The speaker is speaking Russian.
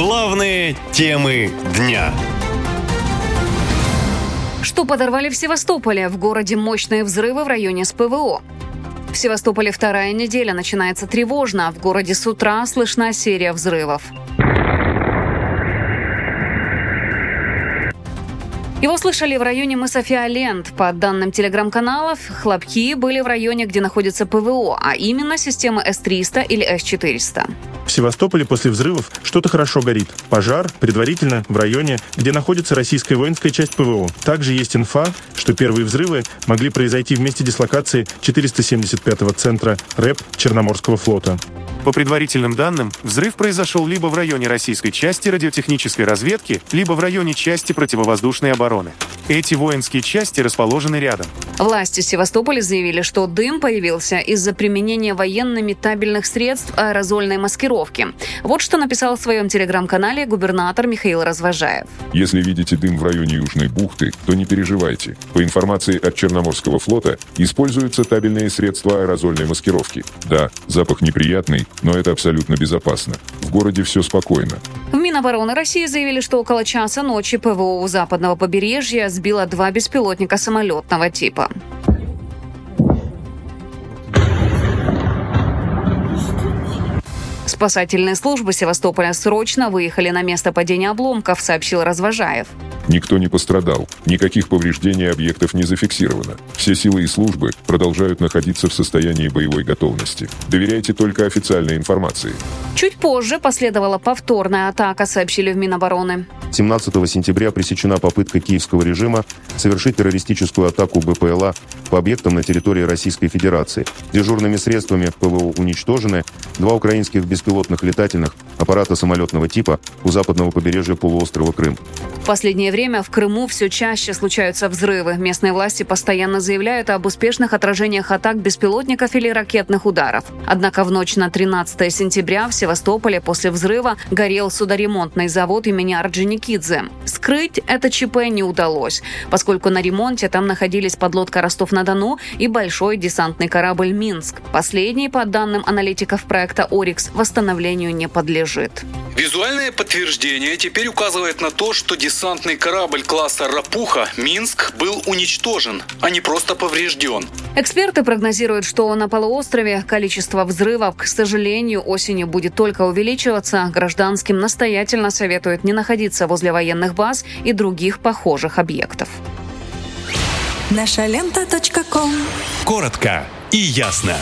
Главные темы дня. Что подорвали в Севастополе? В городе мощные взрывы в районе СПВО. В Севастополе вторая неделя начинается тревожно. В городе с утра слышна серия взрывов. Его слышали в районе мыса Фиолент. По данным телеграм-каналов, хлопки были в районе, где находится ПВО, а именно системы С-300 или С-400. В Севастополе после взрывов что-то хорошо горит. Пожар, предварительно, в районе, где находится российская воинская часть ПВО. Также есть инфа, что первые взрывы могли произойти в месте дислокации 475-го центра РЭП Черноморского флота. По предварительным данным, взрыв произошел либо в районе российской части радиотехнической разведки, либо в районе части противовоздушной обороны. Эти воинские части расположены рядом. Власти Севастополя заявили, что дым появился из-за применения военными табельных средств аэрозольной маскировки. Вот что написал в своем телеграм-канале губернатор Михаил Развожаев. Если видите дым в районе Южной бухты, то не переживайте. По информации от Черноморского флота, используются табельные средства аэрозольной маскировки. Да, запах неприятный, но это абсолютно безопасно. В городе все спокойно. В Минобороны России заявили, что около часа ночи ПВО у западного побережья сбило два беспилотника самолетного типа. Спасательные службы Севастополя срочно выехали на место падения обломков, сообщил Развожаев. Никто не пострадал, никаких повреждений объектов не зафиксировано. Все силы и службы продолжают находиться в состоянии боевой готовности. Доверяйте только официальной информации. Чуть позже последовала повторная атака, сообщили в Минобороны. 17 сентября пресечена попытка киевского режима совершить террористическую атаку БПЛА по объектам на территории Российской Федерации. Дежурными средствами ПВО уничтожены два украинских беспилотных летательных аппарата самолетного типа у западного побережья полуострова Крым. В последнее время в Крыму все чаще случаются взрывы. Местные власти постоянно заявляют об успешных отражениях атак беспилотников или ракетных ударов. Однако в ночь на 13 сентября в Севастополе после взрыва горел судоремонтный завод имени Орджоникидзе. Скрыть это ЧП не удалось, поскольку на ремонте там находились подлодка Ростов-на-Дону и большой десантный корабль «Минск». Последний, по данным аналитиков проекта «Орикс», восстановлению не подлежит. Визуальное подтверждение теперь указывает на то, что десантный корабль класса «Рапуха» «Минск» был уничтожен, а не просто поврежден. Эксперты прогнозируют, что на полуострове количество взрывов, к сожалению, осенью будет только увеличиваться. Гражданским настоятельно советуют не находиться возле военных баз и других похожих объектов. Наша лента. Коротко и ясно.